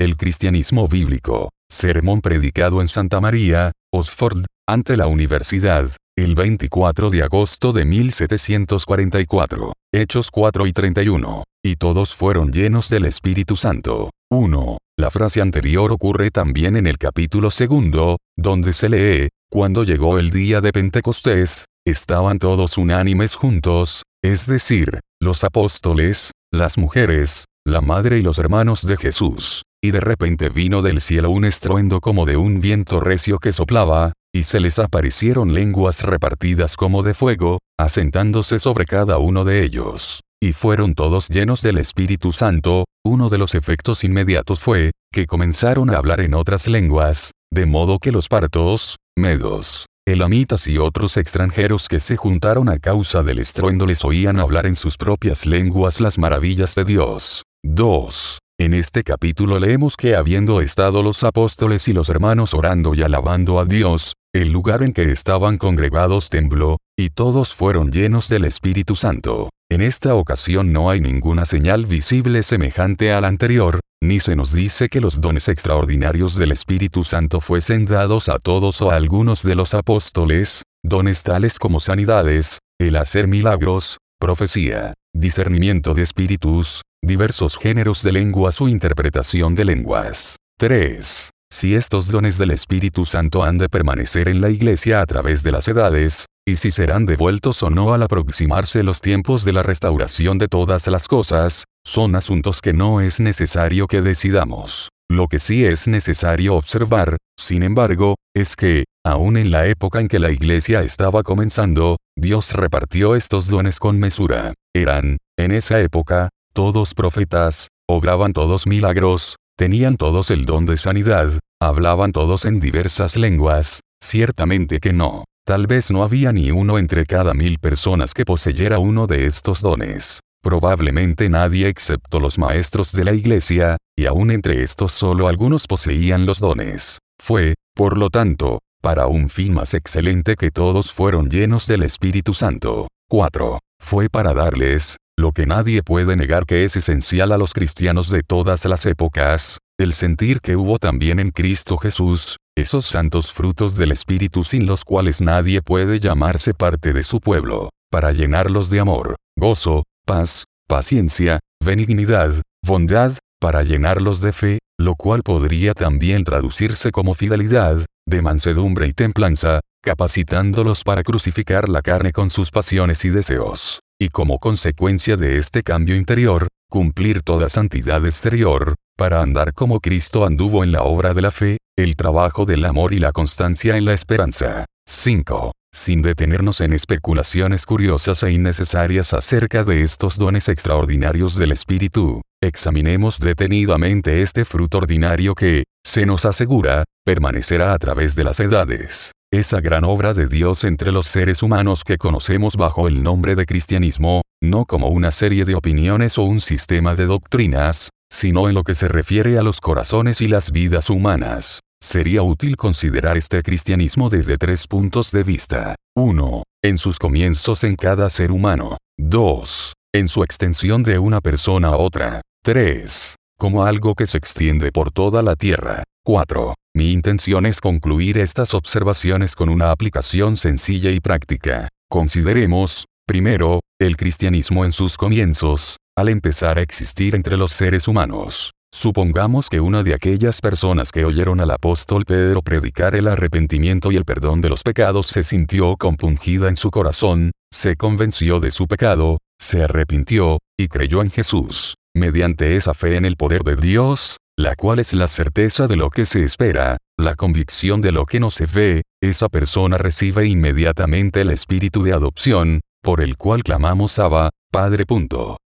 El cristianismo bíblico. Sermón predicado en Santa María, Oxford, ante la universidad, el 24 de agosto de 1744. Hechos 4 y 31. Y todos fueron llenos del Espíritu Santo. 1. La frase anterior ocurre también en el capítulo segundo, donde se lee, cuando llegó el día de Pentecostés, estaban todos unánimes juntos, es decir, los apóstoles, las mujeres, la madre y los hermanos de Jesús. Y de repente vino del cielo un estruendo como de un viento recio que soplaba, y se les aparecieron lenguas repartidas como de fuego, asentándose sobre cada uno de ellos. Y fueron todos llenos del Espíritu Santo, uno de los efectos inmediatos fue, que comenzaron a hablar en otras lenguas, de modo que los partos, medos, elamitas y otros extranjeros que se juntaron a causa del estruendo les oían hablar en sus propias lenguas las maravillas de Dios. 2. En este capítulo leemos que habiendo estado los apóstoles y los hermanos orando y alabando a Dios, el lugar en que estaban congregados tembló, y todos fueron llenos del Espíritu Santo. En esta ocasión no hay ninguna señal visible semejante a la anterior, ni se nos dice que los dones extraordinarios del Espíritu Santo fuesen dados a todos o a algunos de los apóstoles, dones tales como sanidades, el hacer milagros, profecía, discernimiento de espíritus, diversos géneros de lenguas o interpretación de lenguas. 3. Si estos dones del Espíritu Santo han de permanecer en la Iglesia a través de las edades, y si serán devueltos o no al aproximarse los tiempos de la restauración de todas las cosas, son asuntos que no es necesario que decidamos. Lo que sí es necesario observar, sin embargo, es que, aun en la época en que la iglesia estaba comenzando, Dios repartió estos dones con mesura. Eran, en esa época, todos profetas, obraban todos milagros, tenían todos el don de sanidad, hablaban todos en diversas lenguas, ciertamente que no. Tal vez no había ni uno entre cada mil personas que poseyera uno de estos dones. Probablemente nadie excepto los maestros de la iglesia, y aún entre estos solo algunos poseían los dones. Fue, por lo tanto, para un fin más excelente que todos fueron llenos del Espíritu Santo. 4. Fue para darles, lo que nadie puede negar que es esencial a los cristianos de todas las épocas, el sentir que hubo también en Cristo Jesús, esos santos frutos del Espíritu sin los cuales nadie puede llamarse parte de su pueblo, para llenarlos de amor, gozo, paz, paciencia, benignidad, bondad, para llenarlos de fe, lo cual podría también traducirse como fidelidad, de mansedumbre y templanza, capacitándolos para crucificar la carne con sus pasiones y deseos y como consecuencia de este cambio interior, cumplir toda santidad exterior, para andar como Cristo anduvo en la obra de la fe, el trabajo del amor y la constancia en la esperanza. 5. Sin detenernos en especulaciones curiosas e innecesarias acerca de estos dones extraordinarios del Espíritu, examinemos detenidamente este fruto ordinario que, se nos asegura, permanecerá a través de las edades. Esa gran obra de Dios entre los seres humanos que conocemos bajo el nombre de cristianismo, no como una serie de opiniones o un sistema de doctrinas, sino en lo que se refiere a los corazones y las vidas humanas. Sería útil considerar este cristianismo desde tres puntos de vista. 1. En sus comienzos en cada ser humano. 2. En su extensión de una persona a otra. 3. Como algo que se extiende por toda la tierra. 4. Mi intención es concluir estas observaciones con una aplicación sencilla y práctica. Consideremos, primero, el cristianismo en sus comienzos, al empezar a existir entre los seres humanos. Supongamos que una de aquellas personas que oyeron al apóstol Pedro predicar el arrepentimiento y el perdón de los pecados se sintió compungida en su corazón, se convenció de su pecado, se arrepintió, y creyó en Jesús. Mediante esa fe en el poder de Dios, la cual es la certeza de lo que se espera, la convicción de lo que no se ve, esa persona recibe inmediatamente el espíritu de adopción, por el cual clamamos Abba, Padre.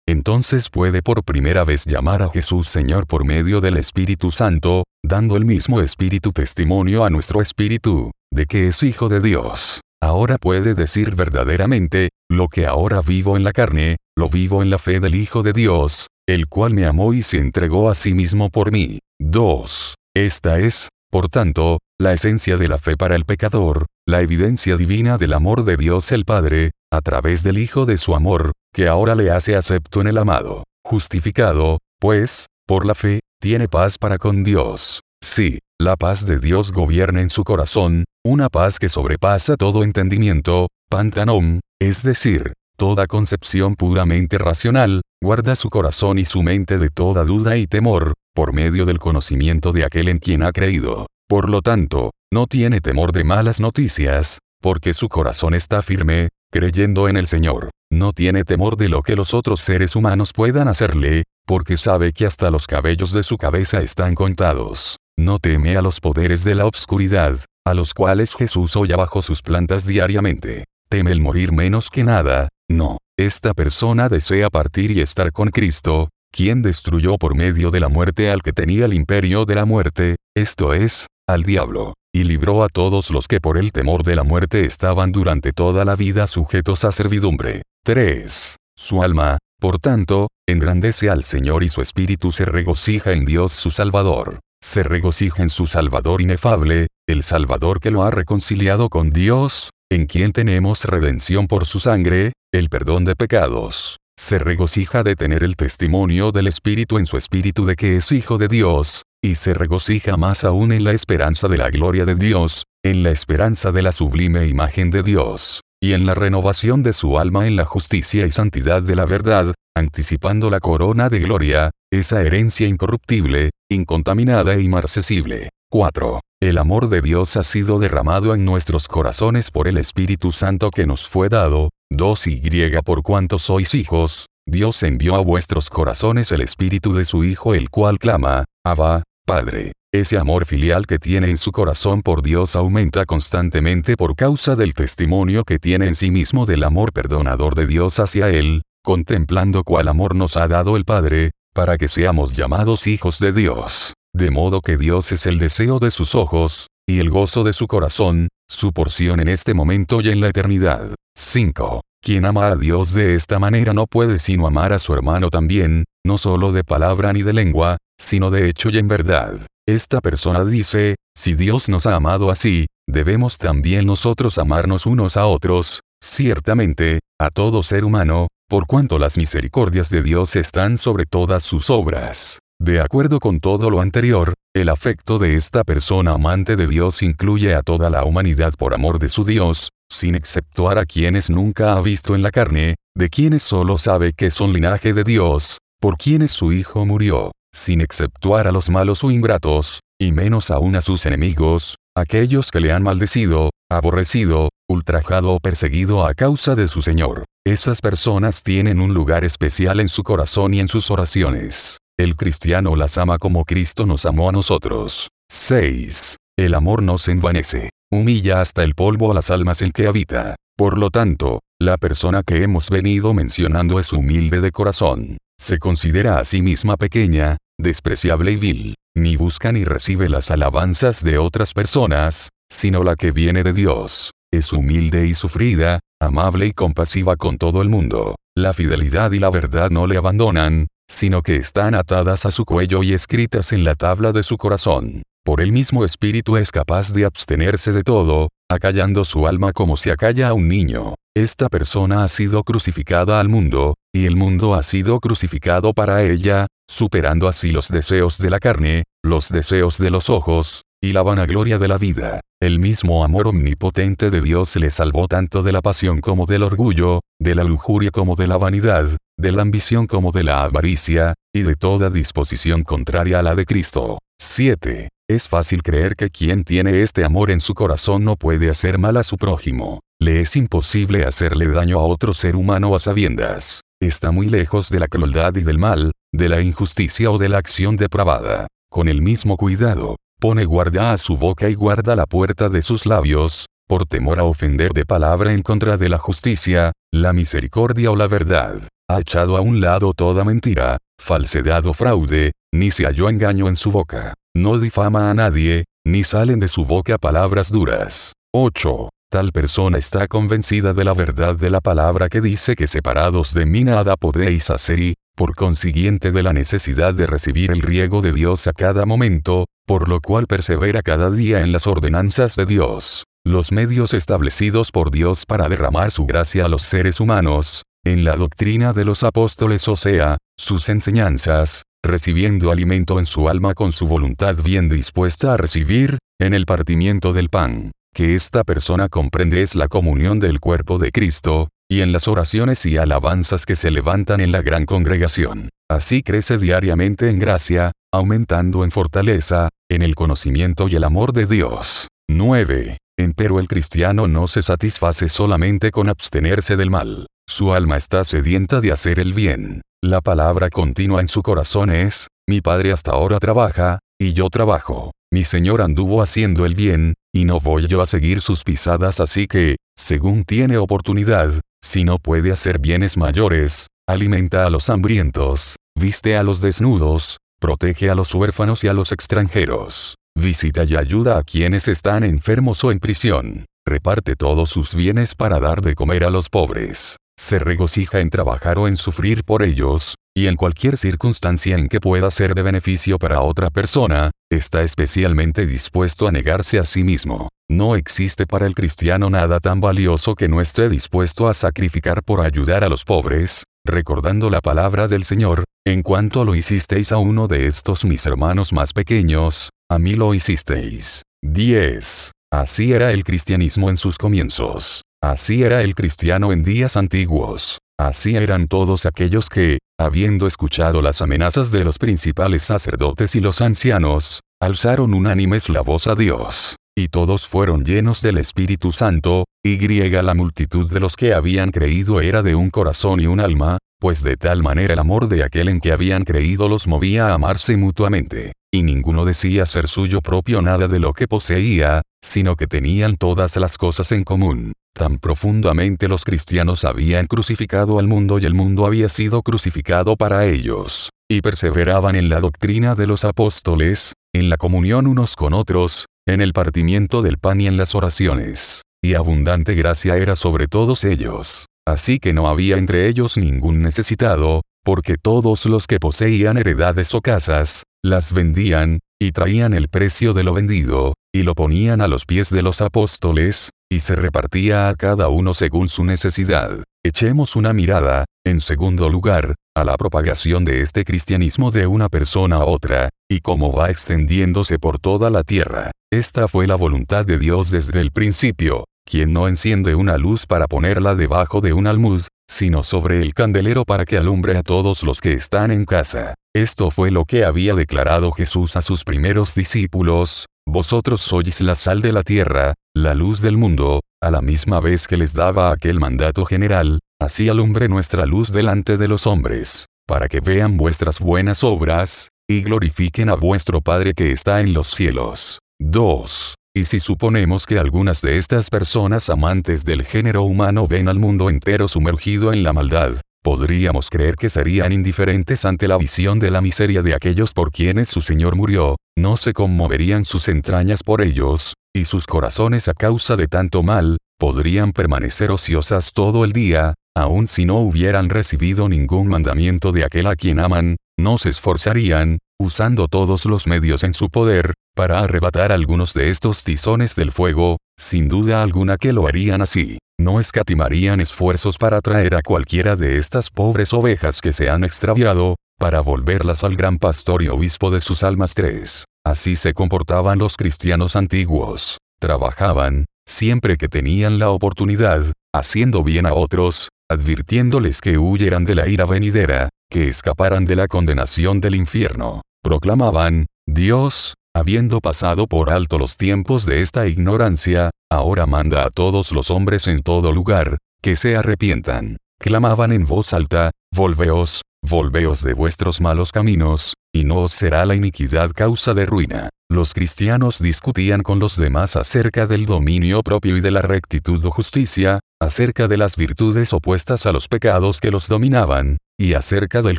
Entonces puede por primera vez llamar a Jesús Señor por medio del Espíritu Santo, dando el mismo Espíritu testimonio a nuestro espíritu, de que es Hijo de Dios. Ahora puede decir verdaderamente, lo que ahora vivo en la carne, lo vivo en la fe del Hijo de Dios, el cual me amó y se entregó a sí mismo por mí. 2. Esta es, por tanto, la esencia de la fe para el pecador, la evidencia divina del amor de Dios el Padre, a través del Hijo de su amor, que ahora le hace acepto en el amado. Justificado, pues, por la fe, tiene paz para con Dios. Sí, la paz de Dios gobierna en su corazón, una paz que sobrepasa todo entendimiento, pantanom, es decir, toda concepción puramente racional, guarda su corazón y su mente de toda duda y temor, por medio del conocimiento de aquel en quien ha creído. Por lo tanto, no tiene temor de malas noticias, porque su corazón está firme, creyendo en el Señor. No tiene temor de lo que los otros seres humanos puedan hacerle, porque sabe que hasta los cabellos de su cabeza están contados. No teme a los poderes de la obscuridad, a los cuales Jesús hoy bajo sus plantas diariamente. Teme el morir menos que nada, no. Esta persona desea partir y estar con Cristo, quien destruyó por medio de la muerte al que tenía el imperio de la muerte, esto es, al diablo y libró a todos los que por el temor de la muerte estaban durante toda la vida sujetos a servidumbre. 3. Su alma, por tanto, engrandece al Señor y su espíritu se regocija en Dios su Salvador. Se regocija en su Salvador inefable, el Salvador que lo ha reconciliado con Dios, en quien tenemos redención por su sangre, el perdón de pecados. Se regocija de tener el testimonio del Espíritu en su espíritu de que es Hijo de Dios, y se regocija más aún en la esperanza de la gloria de Dios, en la esperanza de la sublime imagen de Dios, y en la renovación de su alma en la justicia y santidad de la verdad, anticipando la corona de gloria, esa herencia incorruptible, incontaminada e inmarcesible. 4. El amor de Dios ha sido derramado en nuestros corazones por el Espíritu Santo que nos fue dado, 2 y por cuanto sois hijos, Dios envió a vuestros corazones el Espíritu de su Hijo el cual clama, Abba, Padre. Ese amor filial que tiene en su corazón por Dios aumenta constantemente por causa del testimonio que tiene en sí mismo del amor perdonador de Dios hacia Él, contemplando cuál amor nos ha dado el Padre, para que seamos llamados hijos de Dios. De modo que Dios es el deseo de sus ojos, y el gozo de su corazón, su porción en este momento y en la eternidad. 5. Quien ama a Dios de esta manera no puede sino amar a su hermano también, no solo de palabra ni de lengua, sino de hecho y en verdad. Esta persona dice, si Dios nos ha amado así, debemos también nosotros amarnos unos a otros, ciertamente, a todo ser humano, por cuanto las misericordias de Dios están sobre todas sus obras. De acuerdo con todo lo anterior, el afecto de esta persona amante de Dios incluye a toda la humanidad por amor de su Dios, sin exceptuar a quienes nunca ha visto en la carne, de quienes solo sabe que son linaje de Dios, por quienes su Hijo murió, sin exceptuar a los malos o ingratos, y menos aún a sus enemigos, aquellos que le han maldecido, aborrecido, ultrajado o perseguido a causa de su Señor. Esas personas tienen un lugar especial en su corazón y en sus oraciones. El cristiano las ama como Cristo nos amó a nosotros. 6. El amor no se envanece humilla hasta el polvo a las almas en que habita. Por lo tanto, la persona que hemos venido mencionando es humilde de corazón. Se considera a sí misma pequeña, despreciable y vil, ni busca ni recibe las alabanzas de otras personas, sino la que viene de Dios. Es humilde y sufrida, amable y compasiva con todo el mundo. La fidelidad y la verdad no le abandonan, sino que están atadas a su cuello y escritas en la tabla de su corazón por el mismo espíritu es capaz de abstenerse de todo, acallando su alma como se acalla a un niño. Esta persona ha sido crucificada al mundo, y el mundo ha sido crucificado para ella, superando así los deseos de la carne, los deseos de los ojos, y la vanagloria de la vida. El mismo amor omnipotente de Dios le salvó tanto de la pasión como del orgullo, de la lujuria como de la vanidad, de la ambición como de la avaricia, y de toda disposición contraria a la de Cristo. 7. Es fácil creer que quien tiene este amor en su corazón no puede hacer mal a su prójimo. Le es imposible hacerle daño a otro ser humano a sabiendas. Está muy lejos de la crueldad y del mal, de la injusticia o de la acción depravada. Con el mismo cuidado, pone guarda a su boca y guarda la puerta de sus labios, por temor a ofender de palabra en contra de la justicia, la misericordia o la verdad. Ha echado a un lado toda mentira, falsedad o fraude, ni se halló engaño en su boca. No difama a nadie, ni salen de su boca palabras duras. 8. Tal persona está convencida de la verdad de la palabra que dice que separados de mí nada podéis hacer y, por consiguiente de la necesidad de recibir el riego de Dios a cada momento, por lo cual persevera cada día en las ordenanzas de Dios. Los medios establecidos por Dios para derramar su gracia a los seres humanos, en la doctrina de los apóstoles o sea, sus enseñanzas, recibiendo alimento en su alma con su voluntad bien dispuesta a recibir, en el partimiento del pan, que esta persona comprende es la comunión del cuerpo de Cristo, y en las oraciones y alabanzas que se levantan en la gran congregación. Así crece diariamente en gracia, aumentando en fortaleza, en el conocimiento y el amor de Dios. 9. Empero el cristiano no se satisface solamente con abstenerse del mal. Su alma está sedienta de hacer el bien. La palabra continua en su corazón es, mi Padre hasta ahora trabaja, y yo trabajo. Mi Señor anduvo haciendo el bien, y no voy yo a seguir sus pisadas así que, según tiene oportunidad, si no puede hacer bienes mayores, alimenta a los hambrientos, viste a los desnudos, protege a los huérfanos y a los extranjeros, visita y ayuda a quienes están enfermos o en prisión, reparte todos sus bienes para dar de comer a los pobres, se regocija en trabajar o en sufrir por ellos, y en cualquier circunstancia en que pueda ser de beneficio para otra persona, está especialmente dispuesto a negarse a sí mismo. No existe para el cristiano nada tan valioso que no esté dispuesto a sacrificar por ayudar a los pobres, recordando la palabra del Señor, en cuanto lo hicisteis a uno de estos mis hermanos más pequeños, a mí lo hicisteis. 10. Así era el cristianismo en sus comienzos. Así era el cristiano en días antiguos. Así eran todos aquellos que, habiendo escuchado las amenazas de los principales sacerdotes y los ancianos, alzaron unánimes la voz a Dios. Y todos fueron llenos del Espíritu Santo, y griega la multitud de los que habían creído era de un corazón y un alma, pues de tal manera el amor de aquel en que habían creído los movía a amarse mutuamente. Y ninguno decía ser suyo propio nada de lo que poseía, sino que tenían todas las cosas en común. Tan profundamente los cristianos habían crucificado al mundo y el mundo había sido crucificado para ellos. Y perseveraban en la doctrina de los apóstoles, en la comunión unos con otros, en el partimiento del pan y en las oraciones. Y abundante gracia era sobre todos ellos. Así que no había entre ellos ningún necesitado, porque todos los que poseían heredades o casas, las vendían, y traían el precio de lo vendido, y lo ponían a los pies de los apóstoles, y se repartía a cada uno según su necesidad. Echemos una mirada, en segundo lugar, a la propagación de este cristianismo de una persona a otra, y cómo va extendiéndose por toda la tierra. Esta fue la voluntad de Dios desde el principio, quien no enciende una luz para ponerla debajo de un almud, sino sobre el candelero para que alumbre a todos los que están en casa. Esto fue lo que había declarado Jesús a sus primeros discípulos, vosotros sois la sal de la tierra, la luz del mundo, a la misma vez que les daba aquel mandato general, así alumbre nuestra luz delante de los hombres, para que vean vuestras buenas obras, y glorifiquen a vuestro Padre que está en los cielos. 2. Y si suponemos que algunas de estas personas amantes del género humano ven al mundo entero sumergido en la maldad, podríamos creer que serían indiferentes ante la visión de la miseria de aquellos por quienes su Señor murió, no se conmoverían sus entrañas por ellos, y sus corazones a causa de tanto mal, podrían permanecer ociosas todo el día, aun si no hubieran recibido ningún mandamiento de aquel a quien aman, no se esforzarían, usando todos los medios en su poder, para arrebatar algunos de estos tizones del fuego, sin duda alguna que lo harían así. No escatimarían esfuerzos para traer a cualquiera de estas pobres ovejas que se han extraviado, para volverlas al gran pastor y obispo de sus almas tres. Así se comportaban los cristianos antiguos. Trabajaban, siempre que tenían la oportunidad, haciendo bien a otros, advirtiéndoles que huyeran de la ira venidera, que escaparan de la condenación del infierno. Proclamaban, Dios, habiendo pasado por alto los tiempos de esta ignorancia, ahora manda a todos los hombres en todo lugar, que se arrepientan. Clamaban en voz alta, Volveos, volveos de vuestros malos caminos, y no os será la iniquidad causa de ruina. Los cristianos discutían con los demás acerca del dominio propio y de la rectitud o justicia, acerca de las virtudes opuestas a los pecados que los dominaban, y acerca del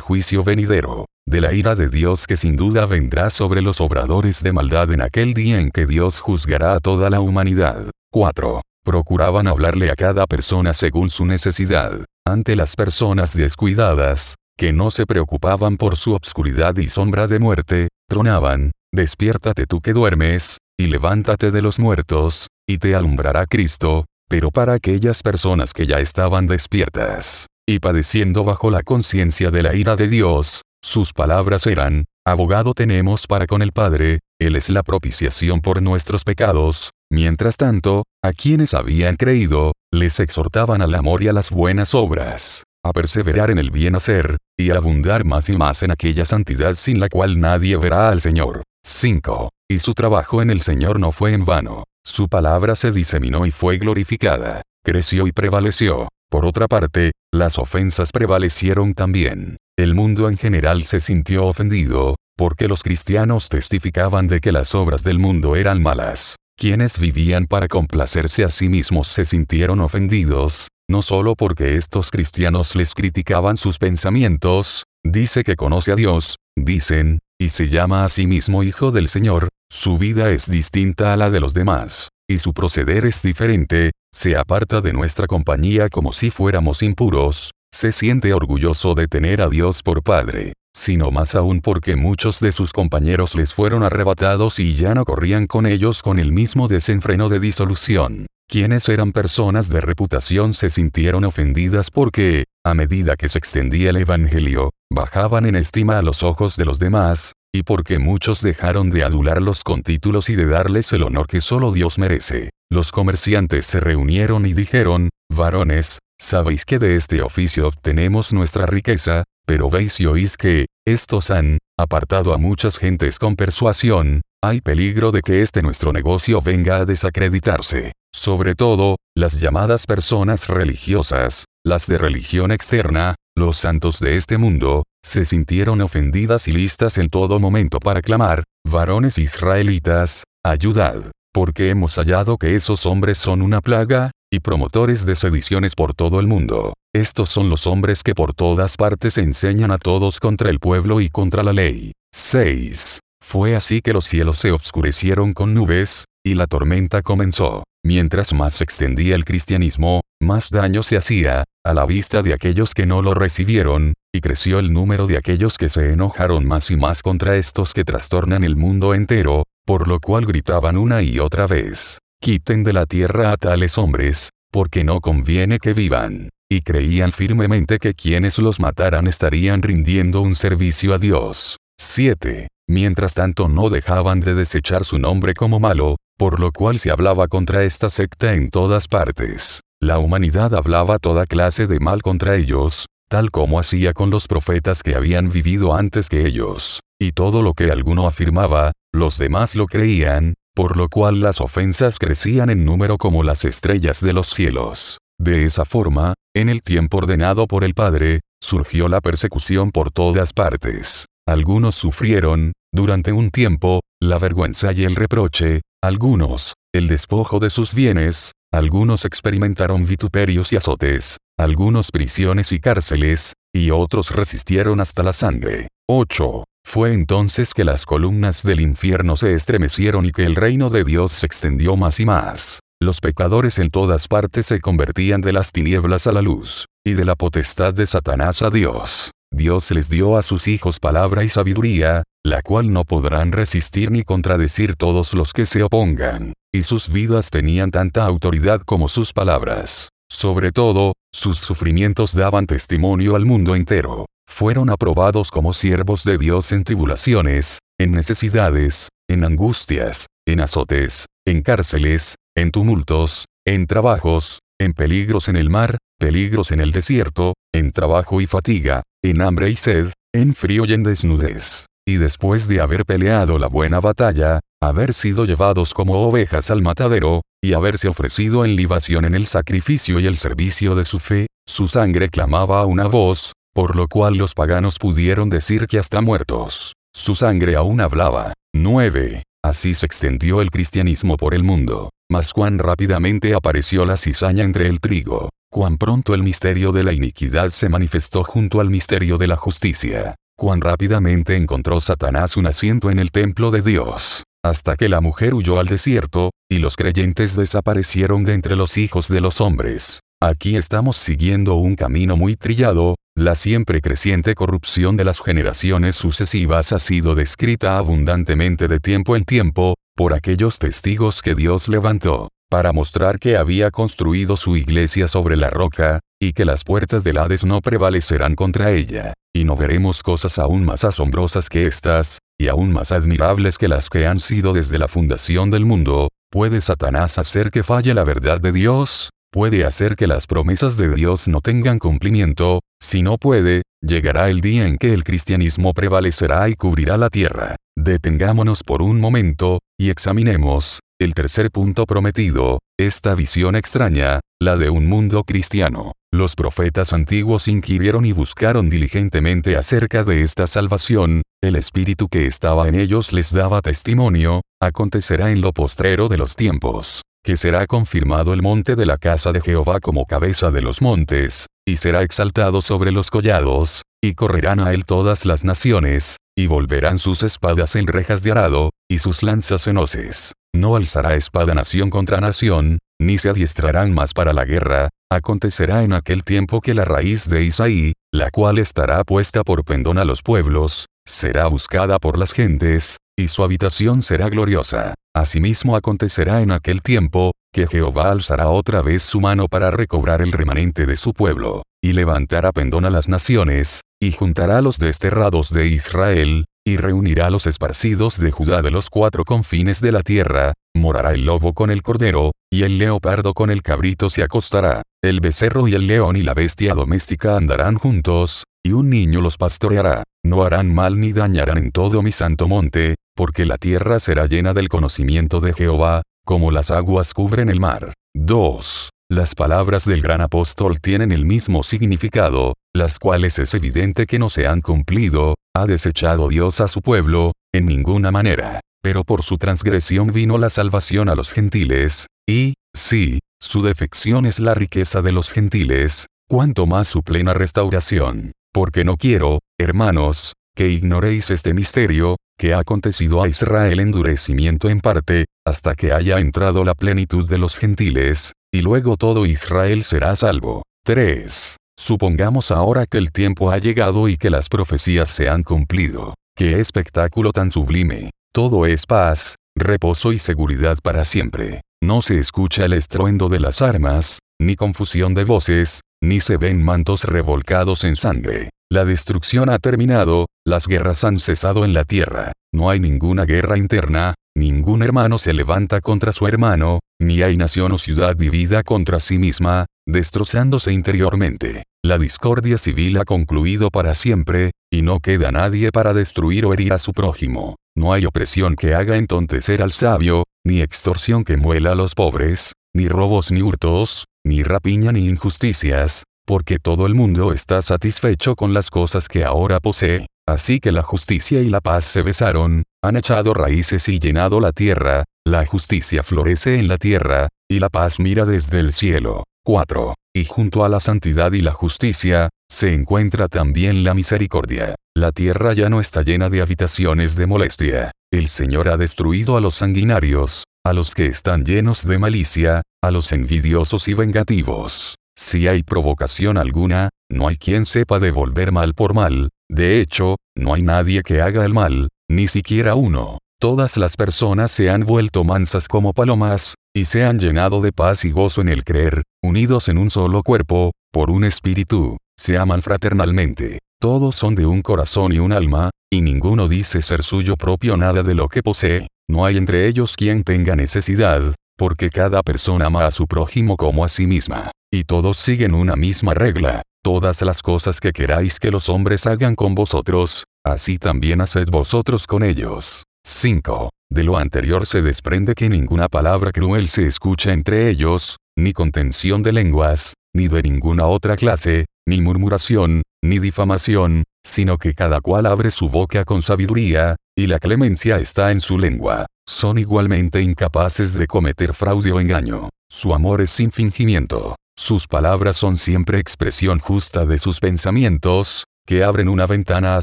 juicio venidero de la ira de Dios que sin duda vendrá sobre los obradores de maldad en aquel día en que Dios juzgará a toda la humanidad. 4. Procuraban hablarle a cada persona según su necesidad. Ante las personas descuidadas, que no se preocupaban por su obscuridad y sombra de muerte, tronaban, despiértate tú que duermes, y levántate de los muertos, y te alumbrará Cristo, pero para aquellas personas que ya estaban despiertas, y padeciendo bajo la conciencia de la ira de Dios, Sus palabras eran, abogado tenemos para con el Padre, Él es la propiciación por nuestros pecados, mientras tanto, a quienes habían creído, les exhortaban al amor y a las buenas obras, a perseverar en el bien hacer, y a abundar más y más en aquella santidad sin la cual nadie verá al Señor. 5. Y su trabajo en el Señor no fue en vano. Su palabra se diseminó y fue glorificada, creció y prevaleció. Por otra parte, las ofensas prevalecieron también. El mundo en general se sintió ofendido, porque los cristianos testificaban de que las obras del mundo eran malas. Quienes vivían para complacerse a sí mismos se sintieron ofendidos, no solo porque estos cristianos les criticaban sus pensamientos, dice que conoce a Dios, dicen, y se llama a sí mismo Hijo del Señor, su vida es distinta a la de los demás, y su proceder es diferente, se aparta de nuestra compañía como si fuéramos impuros, se siente orgulloso de tener a Dios por Padre, sino más aún porque muchos de sus compañeros les fueron arrebatados y ya no corrían con ellos con el mismo desenfreno de disolución. Quienes eran personas de reputación se sintieron ofendidas porque, a medida que se extendía el Evangelio, bajaban en estima a los ojos de los demás, y porque muchos dejaron de adularlos con títulos y de darles el honor que solo Dios merece. Los comerciantes se reunieron y dijeron, varones, sabéis que de este oficio obtenemos nuestra riqueza, pero veis y oís que, estos han, apartado a muchas gentes con persuasión, hay peligro de que este nuestro negocio venga a desacreditarse. Sobre todo, las llamadas personas religiosas, las de religión externa, los santos de este mundo, se sintieron ofendidas y listas en todo momento para clamar, varones israelitas, ayudad, porque hemos hallado que esos hombres son una plaga, y promotores de sediciones por todo el mundo. Estos son los hombres que por todas partes enseñan a todos contra el pueblo y contra la ley. 6. Fue así que los cielos se obscurecieron con nubes, y la tormenta comenzó. Mientras más se extendía el cristianismo, más daño se hacía, a la vista de aquellos que no lo recibieron, y creció el número de aquellos que se enojaron más y más contra estos que trastornan el mundo entero, por lo cual gritaban una y otra vez, quiten de la tierra a tales hombres, porque no conviene que vivan. Y creían firmemente que quienes los mataran estarían rindiendo un servicio a Dios. 7. Mientras tanto no dejaban de desechar su nombre como malo, por lo cual se hablaba contra esta secta en todas partes. La humanidad hablaba toda clase de mal contra ellos, tal como hacía con los profetas que habían vivido antes que ellos. Y todo lo que alguno afirmaba, los demás lo creían, por lo cual las ofensas crecían en número como las estrellas de los cielos. De esa forma, en el tiempo ordenado por el Padre, surgió la persecución por todas partes. Algunos sufrieron, durante un tiempo, la vergüenza y el reproche, algunos, el despojo de sus bienes, algunos experimentaron vituperios y azotes, algunos prisiones y cárceles, y otros resistieron hasta la sangre. 8. Fue entonces que las columnas del infierno se estremecieron y que el reino de Dios se extendió más y más. Los pecadores en todas partes se convertían de las tinieblas a la luz, y de la potestad de Satanás a Dios. Dios les dio a sus hijos palabra y sabiduría, la cual no podrán resistir ni contradecir todos los que se opongan, y sus vidas tenían tanta autoridad como sus palabras. Sobre todo, sus sufrimientos daban testimonio al mundo entero. Fueron aprobados como siervos de Dios en tribulaciones, en necesidades, en angustias, en azotes, en cárceles, en tumultos, en trabajos, en peligros en el mar, peligros en el desierto, en trabajo y fatiga, en hambre y sed, en frío y en desnudez. Y después de haber peleado la buena batalla, haber sido llevados como ovejas al matadero, y haberse ofrecido en libación en el sacrificio y el servicio de su fe, su sangre clamaba a una voz, por lo cual los paganos pudieron decir que hasta muertos, su sangre aún hablaba. 9. Así se extendió el cristianismo por el mundo. Mas cuán rápidamente apareció la cizaña entre el trigo. Cuán pronto el misterio de la iniquidad se manifestó junto al misterio de la justicia. Cuán rápidamente encontró Satanás un asiento en el templo de Dios. Hasta que la mujer huyó al desierto, y los creyentes desaparecieron de entre los hijos de los hombres. Aquí estamos siguiendo un camino muy trillado, la siempre creciente corrupción de las generaciones sucesivas ha sido descrita abundantemente de tiempo en tiempo, por aquellos testigos que Dios levantó, para mostrar que había construido su iglesia sobre la roca, y que las puertas del Hades no prevalecerán contra ella, y no veremos cosas aún más asombrosas que estas, y aún más admirables que las que han sido desde la fundación del mundo, ¿puede Satanás hacer que falle la verdad de Dios? Puede hacer que las promesas de Dios no tengan cumplimiento, si no puede, llegará el día en que el cristianismo prevalecerá y cubrirá la tierra. Detengámonos por un momento, y examinemos, el tercer punto prometido, esta visión extraña, la de un mundo cristiano. Los profetas antiguos inquirieron y buscaron diligentemente acerca de esta salvación, el espíritu que estaba en ellos les daba testimonio, acontecerá en lo postrero de los tiempos que será confirmado el monte de la casa de Jehová como cabeza de los montes, y será exaltado sobre los collados, y correrán a él todas las naciones, y volverán sus espadas en rejas de arado, y sus lanzas en hoces. No alzará espada nación contra nación, ni se adiestrarán más para la guerra, acontecerá en aquel tiempo que la raíz de Isaí, la cual estará puesta por pendón a los pueblos, será buscada por las gentes, y su habitación será gloriosa. Asimismo acontecerá en aquel tiempo, que Jehová alzará otra vez su mano para recobrar el remanente de su pueblo, y levantará pendón a las naciones, y juntará a los desterrados de Israel, y reunirá a los esparcidos de Judá de los cuatro confines de la tierra, morará el lobo con el cordero, y el leopardo con el cabrito se acostará, el becerro y el león y la bestia doméstica andarán juntos, y un niño los pastoreará, no harán mal ni dañarán en todo mi santo monte, porque la tierra será llena del conocimiento de Jehová, como las aguas cubren el mar. 2. Las palabras del gran apóstol tienen el mismo significado, las cuales es evidente que no se han cumplido, ha desechado Dios a su pueblo, en ninguna manera. Pero por su transgresión vino la salvación a los gentiles, y, sí, su defección es la riqueza de los gentiles, cuanto más su plena restauración. Porque no quiero, hermanos, que ignoréis este misterio, que ha acontecido a Israel endurecimiento en parte, hasta que haya entrado la plenitud de los gentiles, y luego todo Israel será salvo. 3. Supongamos ahora que el tiempo ha llegado y que las profecías se han cumplido. ¡Qué espectáculo tan sublime! Todo es paz, reposo y seguridad para siempre. No se escucha el estruendo de las armas, ni confusión de voces, ni se ven mantos revolcados en sangre. La destrucción ha terminado, las guerras han cesado en la tierra, no hay ninguna guerra interna, ningún hermano se levanta contra su hermano, ni hay nación o ciudad dividida contra sí misma, destrozándose interiormente. La discordia civil ha concluido para siempre, y no queda nadie para destruir o herir a su prójimo. No hay opresión que haga entontecer al sabio, ni extorsión que muela a los pobres, ni robos ni hurtos, ni rapiña ni injusticias, porque todo el mundo está satisfecho con las cosas que ahora posee. Así que la justicia y la paz se besaron, han echado raíces y llenado la tierra, la justicia florece en la tierra, y la paz mira desde el cielo. 4. Y junto a la santidad y la justicia, se encuentra también la misericordia. La tierra ya no está llena de habitaciones de molestia. El Señor ha destruido a los sanguinarios, a los que están llenos de malicia, a los envidiosos y vengativos. Si hay provocación alguna, no hay quien sepa devolver mal por mal, de hecho, no hay nadie que haga el mal, ni siquiera uno. Todas las personas se han vuelto mansas como palomas, y se han llenado de paz y gozo en el creer, unidos en un solo cuerpo, por un espíritu, se aman fraternalmente. Todos son de un corazón y un alma, y ninguno dice ser suyo propio nada de lo que posee. No hay entre ellos quien tenga necesidad, porque cada persona ama a su prójimo como a sí misma. Y todos siguen una misma regla. Todas las cosas que queráis que los hombres hagan con vosotros, así también haced vosotros con ellos. 5. De lo anterior se desprende que ninguna palabra cruel se escucha entre ellos, ni contención de lenguas, ni de ninguna otra clase, ni murmuración, ni difamación, sino que cada cual abre su boca con sabiduría, y la clemencia está en su lengua. Son igualmente incapaces de cometer fraude o engaño. Su amor es sin fingimiento. Sus palabras son siempre expresión justa de sus pensamientos, que abren una ventana a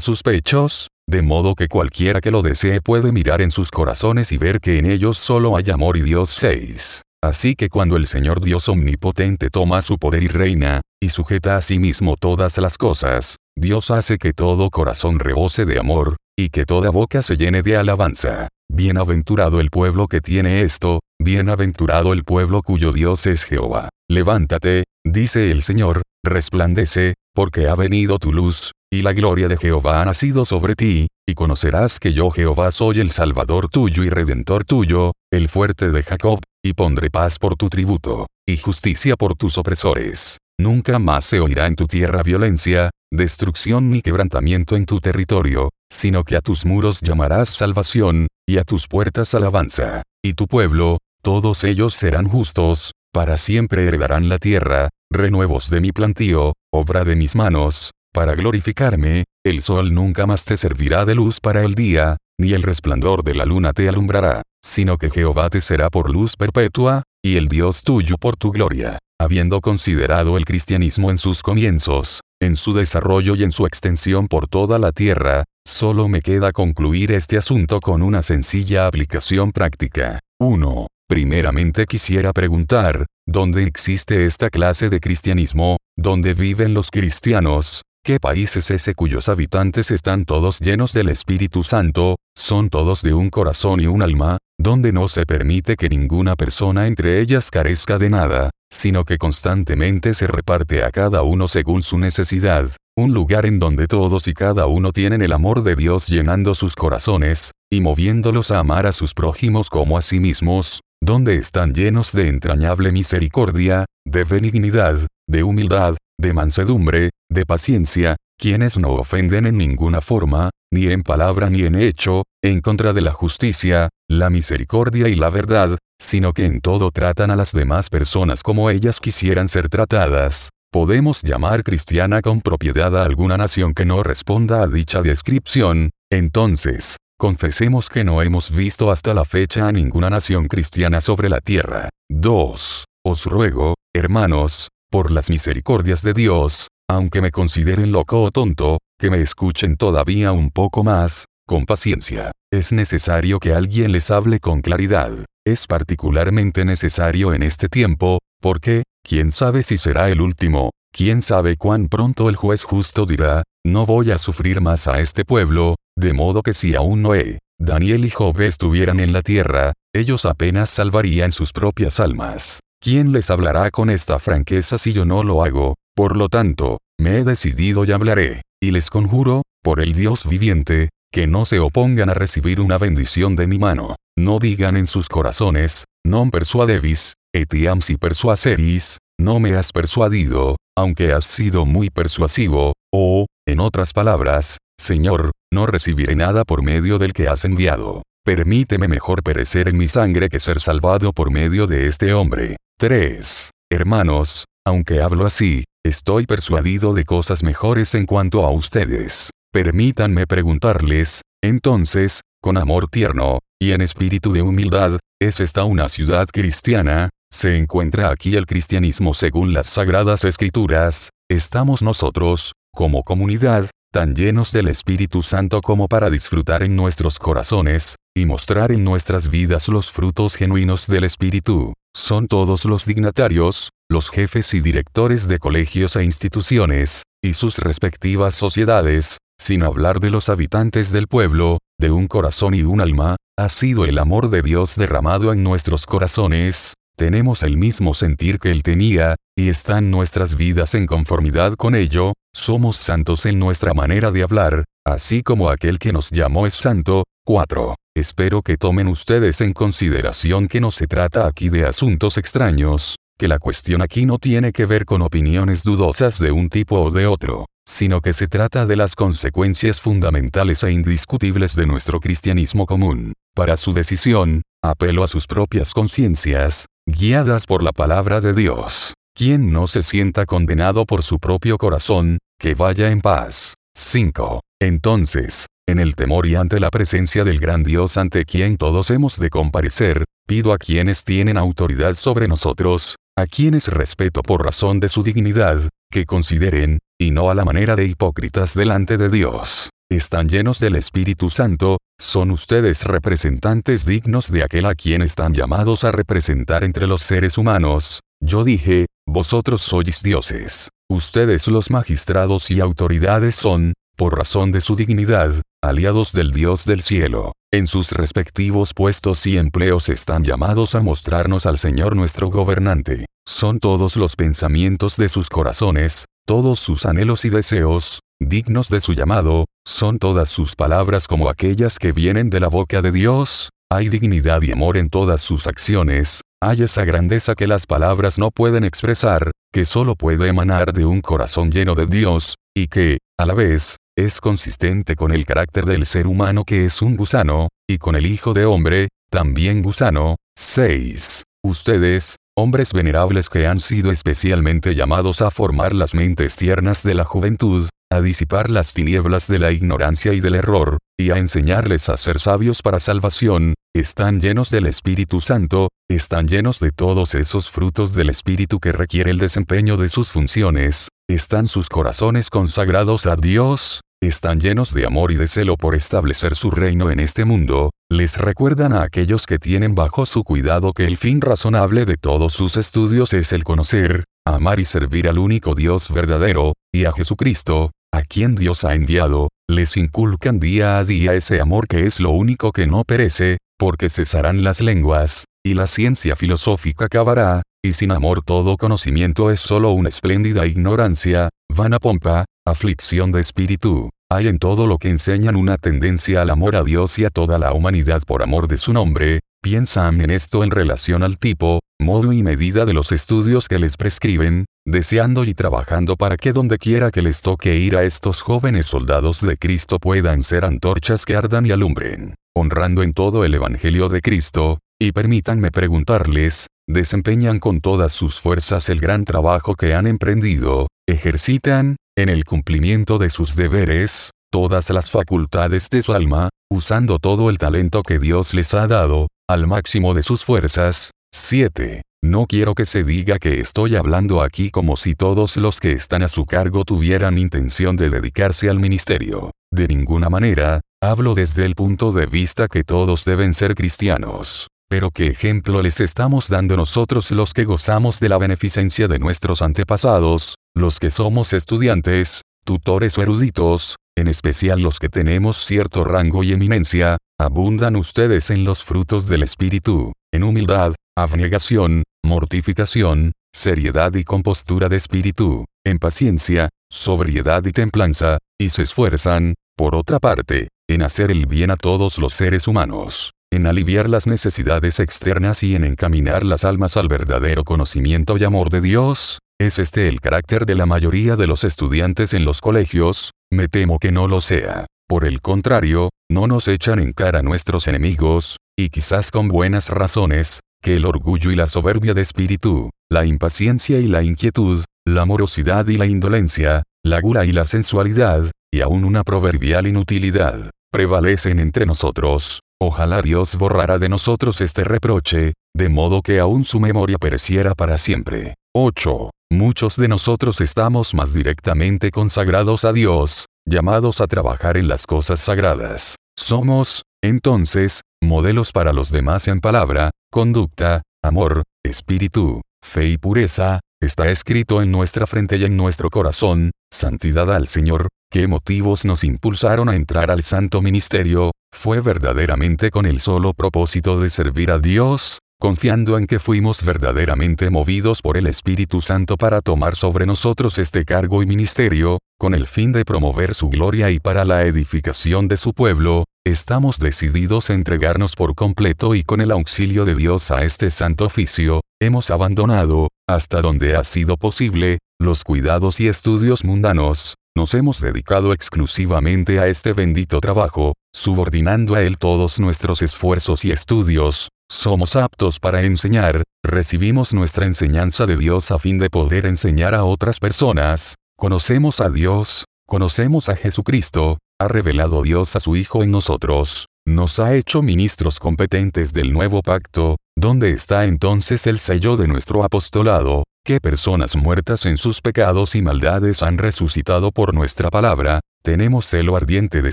sus pechos, de modo que cualquiera que lo desee puede mirar en sus corazones y ver que en ellos solo hay amor y Dios 6. Así que cuando el Señor Dios omnipotente toma su poder y reina, y sujeta a sí mismo todas las cosas, Dios hace que todo corazón rebose de amor, y que toda boca se llene de alabanza. Bienaventurado el pueblo que tiene esto, bienaventurado el pueblo cuyo Dios es Jehová. Levántate, dice el Señor, resplandece, porque ha venido tu luz, y la gloria de Jehová ha nacido sobre ti, y conocerás que yo Jehová soy el Salvador tuyo y Redentor tuyo, el fuerte de Jacob, y pondré paz por tu tributo, y justicia por tus opresores. Nunca más se oirá en tu tierra violencia, destrucción ni quebrantamiento en tu territorio, sino que a tus muros llamarás salvación, y a tus puertas alabanza. Y tu pueblo, todos ellos serán justos, para siempre heredarán la tierra, renuevos de mi plantío, obra de mis manos, para glorificarme, el sol nunca más te servirá de luz para el día, ni el resplandor de la luna te alumbrará, sino que Jehová te será por luz perpetua, y el Dios tuyo por tu gloria. Habiendo considerado el cristianismo en sus comienzos, en su desarrollo y en su extensión por toda la tierra, solo me queda concluir este asunto con una sencilla aplicación práctica. 1. Primeramente quisiera preguntar, ¿dónde existe esta clase de cristianismo? ¿Dónde viven los cristianos? ¿Qué país es ese cuyos habitantes están todos llenos del Espíritu Santo, son todos de un corazón y un alma, donde no se permite que ninguna persona entre ellas carezca de nada, sino que constantemente se reparte a cada uno según su necesidad, un lugar en donde todos y cada uno tienen el amor de Dios llenando sus corazones, y moviéndolos a amar a sus prójimos como a sí mismos, donde están llenos de entrañable misericordia, de benignidad, de humildad, de mansedumbre, de paciencia, quienes no ofenden en ninguna forma, ni en palabra ni en hecho, en contra de la justicia, la misericordia y la verdad, sino que en todo tratan a las demás personas como ellas quisieran ser tratadas. Podemos llamar cristiana con propiedad a alguna nación que no responda a dicha descripción, entonces, confesemos que no hemos visto hasta la fecha a ninguna nación cristiana sobre la tierra. 2. Os ruego, hermanos, por las misericordias de Dios, aunque me consideren loco o tonto, que me escuchen todavía un poco más, con paciencia. Es necesario que alguien les hable con claridad. Es particularmente necesario en este tiempo, porque, quién sabe si será el último, quién sabe cuán pronto el juez justo dirá, no voy a sufrir más a este pueblo, de modo que si aún Noé, Daniel y Job estuvieran en la tierra, ellos apenas salvarían sus propias almas. ¿Quién les hablará con esta franqueza si yo no lo hago? Por lo tanto, me he decidido y hablaré, y les conjuro, por el Dios viviente, que no se opongan a recibir una bendición de mi mano. No digan en sus corazones, non persuadevis, etiam si persuaseris, no me has persuadido, aunque has sido muy persuasivo, o, en otras palabras, Señor, no recibiré nada por medio del que has enviado. Permíteme mejor perecer en mi sangre que ser salvado por medio de este hombre. 3. Hermanos, aunque hablo así, estoy persuadido de cosas mejores en cuanto a ustedes. Permítanme preguntarles, entonces, con amor tierno, y en espíritu de humildad, ¿es esta una ciudad cristiana? ¿Se encuentra aquí el cristianismo según las sagradas escrituras? ¿Estamos nosotros, como comunidad, tan llenos del Espíritu Santo como para disfrutar en nuestros corazones, y mostrar en nuestras vidas los frutos genuinos del Espíritu? Son todos los dignatarios, los jefes y directores de colegios e instituciones, y sus respectivas sociedades, sin hablar de los habitantes del pueblo, de un corazón y un alma, ha sido el amor de Dios derramado en nuestros corazones, tenemos el mismo sentir que Él tenía, y están nuestras vidas en conformidad con ello, somos santos en nuestra manera de hablar, así como aquel que nos llamó es santo. 4. Espero que tomen ustedes en consideración que no se trata aquí de asuntos extraños, que la cuestión aquí no tiene que ver con opiniones dudosas de un tipo o de otro, sino que se trata de las consecuencias fundamentales e indiscutibles de nuestro cristianismo común. Para su decisión, apelo a sus propias conciencias, guiadas por la palabra de Dios. Quien no se sienta condenado por su propio corazón, que vaya en paz. 5. Entonces, en el temor y ante la presencia del gran Dios ante quien todos hemos de comparecer, pido a quienes tienen autoridad sobre nosotros, a quienes respeto por razón de su dignidad, que consideren, y no a la manera de hipócritas delante de Dios. Están llenos del Espíritu Santo, son ustedes representantes dignos de aquel a quien están llamados a representar entre los seres humanos. Yo dije, vosotros sois dioses. Ustedes los magistrados y autoridades son, por razón de su dignidad, aliados del Dios del cielo. En sus respectivos puestos y empleos están llamados a mostrarnos al Señor nuestro gobernante. Son todos los pensamientos de sus corazones, todos sus anhelos y deseos, dignos de su llamado, son todas sus palabras como aquellas que vienen de la boca de Dios, hay dignidad y amor en todas sus acciones, hay esa grandeza que las palabras no pueden expresar, que solo puede emanar de un corazón lleno de Dios, y que, a la vez, es consistente con el carácter del ser humano que es un gusano, y con el Hijo de Hombre, también gusano. 6. Ustedes, hombres venerables que han sido especialmente llamados a formar las mentes tiernas de la juventud, a disipar las tinieblas de la ignorancia y del error, y a enseñarles a ser sabios para salvación, están llenos del Espíritu Santo, están llenos de todos esos frutos del Espíritu que requiere el desempeño de sus funciones, están sus corazones consagrados a Dios, están llenos de amor y de celo por establecer su reino en este mundo, les recuerdan a aquellos que tienen bajo su cuidado que el fin razonable de todos sus estudios es el conocer, amar y servir al único Dios verdadero, y a Jesucristo, a quien Dios ha enviado, les inculcan día a día ese amor que es lo único que no perece, porque cesarán las lenguas, y la ciencia filosófica acabará, y sin amor todo conocimiento es solo una espléndida ignorancia, vana pompa, aflicción de espíritu. Hay en todo lo que enseñan una tendencia al amor a Dios y a toda la humanidad por amor de su nombre, piensan en esto en relación al tipo, modo y medida de los estudios que les prescriben, deseando y trabajando para que donde quiera que les toque ir a estos jóvenes soldados de Cristo puedan ser antorchas que ardan y alumbren, honrando en todo el Evangelio de Cristo, y permítanme preguntarles, desempeñan con todas sus fuerzas el gran trabajo que han emprendido, ejercitan, en el cumplimiento de sus deberes, todas las facultades de su alma, usando todo el talento que Dios les ha dado, al máximo de sus fuerzas. 7. No quiero que se diga que estoy hablando aquí como si todos los que están a su cargo tuvieran intención de dedicarse al ministerio. De ninguna manera, hablo desde el punto de vista que todos deben ser cristianos. Pero ¿qué ejemplo les estamos dando nosotros los que gozamos de la beneficencia de nuestros antepasados, los que somos estudiantes, tutores o eruditos, en especial los que tenemos cierto rango y eminencia, abundan ustedes en los frutos del Espíritu, en humildad, abnegación, mortificación, seriedad y compostura de espíritu, en paciencia, sobriedad y templanza, y se esfuerzan, por otra parte, en hacer el bien a todos los seres humanos en aliviar las necesidades externas y en encaminar las almas al verdadero conocimiento y amor de Dios, ¿es este el carácter de la mayoría de los estudiantes en los colegios? Me temo que no lo sea. Por el contrario, no nos echan en cara nuestros enemigos, y quizás con buenas razones, que el orgullo y la soberbia de espíritu, la impaciencia y la inquietud, la morosidad y la indolencia, la gula y la sensualidad, y aún una proverbial inutilidad, prevalecen entre nosotros, Ojalá Dios borrara de nosotros este reproche, de modo que aún su memoria pereciera para siempre. 8. Muchos de nosotros estamos más directamente consagrados a Dios, llamados a trabajar en las cosas sagradas. Somos, entonces, modelos para los demás en palabra, conducta, amor, espíritu, fe y pureza, está escrito en nuestra frente y en nuestro corazón, santidad al Señor, qué motivos nos impulsaron a entrar al santo ministerio, fue verdaderamente con el solo propósito de servir a Dios, confiando en que fuimos verdaderamente movidos por el Espíritu Santo para tomar sobre nosotros este cargo y ministerio, con el fin de promover su gloria y para la edificación de su pueblo, estamos decididos a entregarnos por completo y con el auxilio de Dios a este santo oficio, hemos abandonado, hasta donde ha sido posible, los cuidados y estudios mundanos, nos hemos dedicado exclusivamente a este bendito trabajo, subordinando a él todos nuestros esfuerzos y estudios, somos aptos para enseñar, recibimos nuestra enseñanza de Dios a fin de poder enseñar a otras personas, conocemos a Dios, conocemos a Jesucristo, ha revelado Dios a su Hijo en nosotros, nos ha hecho ministros competentes del nuevo pacto, ¿dónde está entonces el sello de nuestro apostolado? ¿Qué personas muertas en sus pecados y maldades han resucitado por nuestra palabra? Tenemos celo ardiente de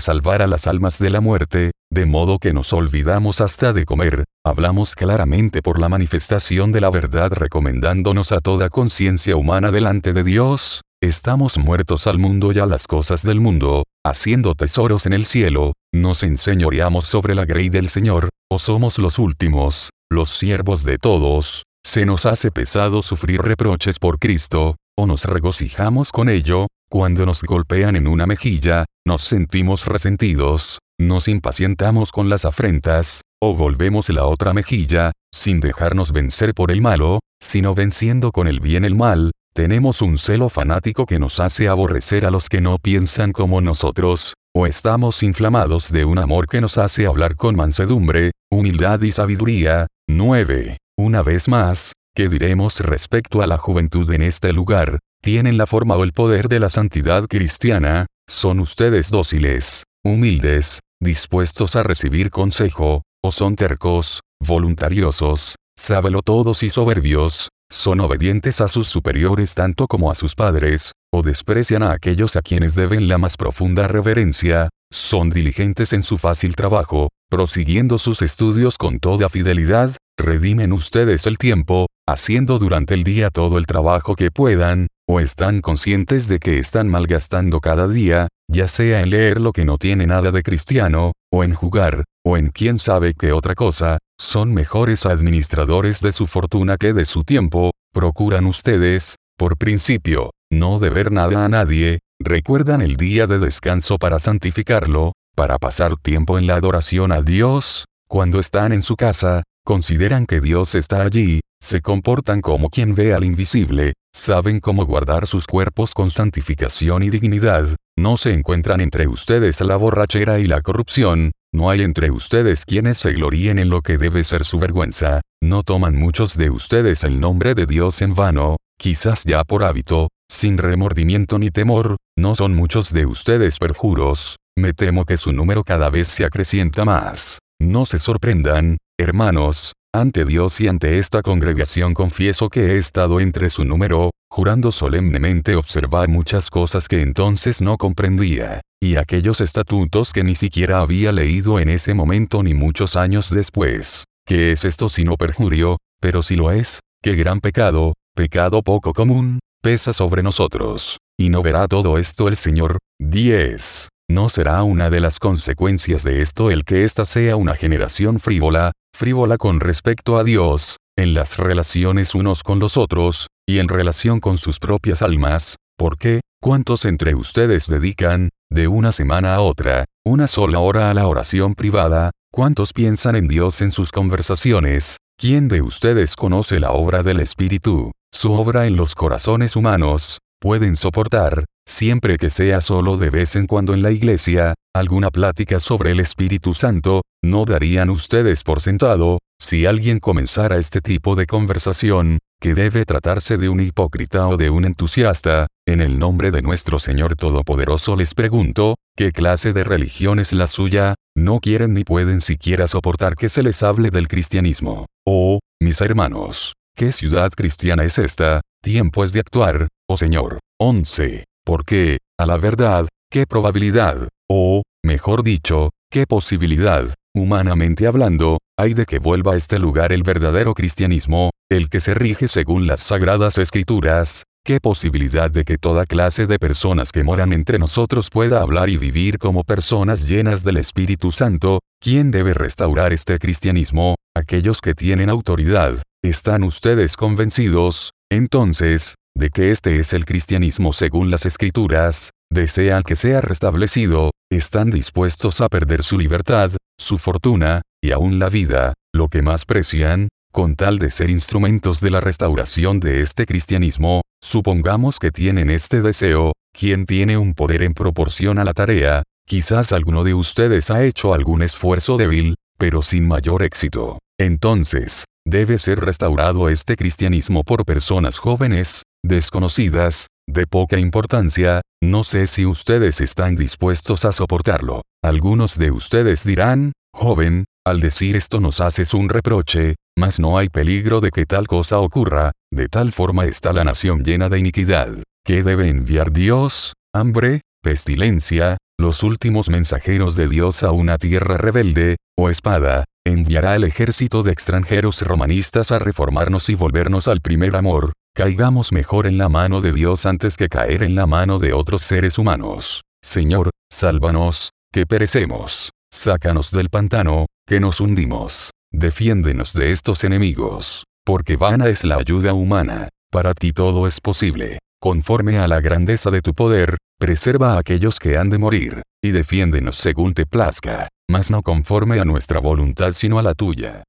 salvar a las almas de la muerte, de modo que nos olvidamos hasta de comer, hablamos claramente por la manifestación de la verdad recomendándonos a toda conciencia humana delante de Dios, estamos muertos al mundo y a las cosas del mundo, haciendo tesoros en el cielo, nos enseñoreamos sobre la grey del Señor, o somos los últimos, los siervos de todos, se nos hace pesado sufrir reproches por Cristo, o nos regocijamos con ello, cuando nos golpean en una mejilla, nos sentimos resentidos, nos impacientamos con las afrentas, o volvemos la otra mejilla, sin dejarnos vencer por el malo, sino venciendo con el bien el mal, tenemos un celo fanático que nos hace aborrecer a los que no piensan como nosotros, o estamos inflamados de un amor que nos hace hablar con mansedumbre, humildad y sabiduría. 9. Una vez más, ¿qué diremos respecto a la juventud en este lugar? Tienen la forma o el poder de la santidad cristiana, son ustedes dóciles, humildes, dispuestos a recibir consejo, o son tercos, voluntariosos, sábelo todos y soberbios, son obedientes a sus superiores tanto como a sus padres, o desprecian a aquellos a quienes deben la más profunda reverencia, son diligentes en su fácil trabajo, prosiguiendo sus estudios con toda fidelidad, redimen ustedes el tiempo, haciendo durante el día todo el trabajo que puedan, o están conscientes de que están malgastando cada día, ya sea en leer lo que no tiene nada de cristiano, o en jugar, o en quién sabe qué otra cosa, son mejores administradores de su fortuna que de su tiempo, procuran ustedes, por principio, no deber nada a nadie, recuerdan el día de descanso para santificarlo, para pasar tiempo en la adoración a Dios, cuando están en su casa, consideran que Dios está allí, se comportan como quien ve al invisible, saben cómo guardar sus cuerpos con santificación y dignidad, no se encuentran entre ustedes la borrachera y la corrupción, no hay entre ustedes quienes se gloríen en lo que debe ser su vergüenza, no toman muchos de ustedes el nombre de Dios en vano, quizás ya por hábito, sin remordimiento ni temor, no son muchos de ustedes perjuros, me temo que su número cada vez se acrecienta más. No se sorprendan, hermanos, ante Dios y ante esta congregación confieso que he estado entre su número, jurando solemnemente observar muchas cosas que entonces no comprendía, y aquellos estatutos que ni siquiera había leído en ese momento ni muchos años después. ¿Qué es esto sino perjurio? Pero si lo es, qué gran pecado, pecado poco común, pesa sobre nosotros. Y no verá todo esto el Señor. 10. ¿No será una de las consecuencias de esto el que ésta sea una generación frívola, frívola con respecto a Dios, en las relaciones unos con los otros, y en relación con sus propias almas? ¿Por qué? ¿Cuántos entre ustedes dedican, de una semana a otra, una sola hora a la oración privada? ¿Cuántos piensan en Dios en sus conversaciones? ¿Quién de ustedes conoce la obra del Espíritu, su obra en los corazones humanos? Pueden soportar, siempre que sea solo de vez en cuando en la iglesia, alguna plática sobre el Espíritu Santo, no darían ustedes por sentado, si alguien comenzara este tipo de conversación, que debe tratarse de un hipócrita o de un entusiasta, en el nombre de nuestro Señor Todopoderoso les pregunto, ¿qué clase de religión es la suya? No quieren ni pueden siquiera soportar que se les hable del cristianismo. Oh, mis hermanos, ¿qué ciudad cristiana es esta? Tiempo es de actuar, oh Señor. 11. Porque, a la verdad, ¿qué probabilidad, o, mejor dicho, qué posibilidad, humanamente hablando, hay de que vuelva a este lugar el verdadero cristianismo, el que se rige según las sagradas escrituras, ¿Qué posibilidad de que toda clase de personas que moran entre nosotros pueda hablar y vivir como personas llenas del Espíritu Santo? ¿Quién debe restaurar este cristianismo? Aquellos que tienen autoridad. ¿Están ustedes convencidos? Entonces, de que este es el cristianismo según las escrituras, desean que sea restablecido, están dispuestos a perder su libertad, su fortuna, y aún la vida, lo que más precian, con tal de ser instrumentos de la restauración de este cristianismo, supongamos que tienen este deseo, quien tiene un poder en proporción a la tarea, quizás alguno de ustedes ha hecho algún esfuerzo débil, pero sin mayor éxito. Entonces, debe ser restaurado este cristianismo por personas jóvenes, desconocidas, de poca importancia, no sé si ustedes están dispuestos a soportarlo. Algunos de ustedes dirán, joven, al decir esto nos haces un reproche, mas no hay peligro de que tal cosa ocurra, de tal forma está la nación llena de iniquidad. ¿Qué debe enviar Dios? ¿Hambre? ¿Pestilencia? ¿Los últimos mensajeros de Dios a una tierra rebelde? ¿O espada? enviará el ejército de extranjeros romanistas a reformarnos y volvernos al primer amor, caigamos mejor en la mano de Dios antes que caer en la mano de otros seres humanos. Señor, sálvanos, que perecemos. sácanos del pantano, que nos hundimos. Defiéndenos de estos enemigos, porque vana es la ayuda humana. Para ti todo es posible. Conforme a la grandeza de tu poder, preserva a aquellos que han de morir, y defiéndenos según te plazca, mas no conforme a nuestra voluntad sino a la tuya.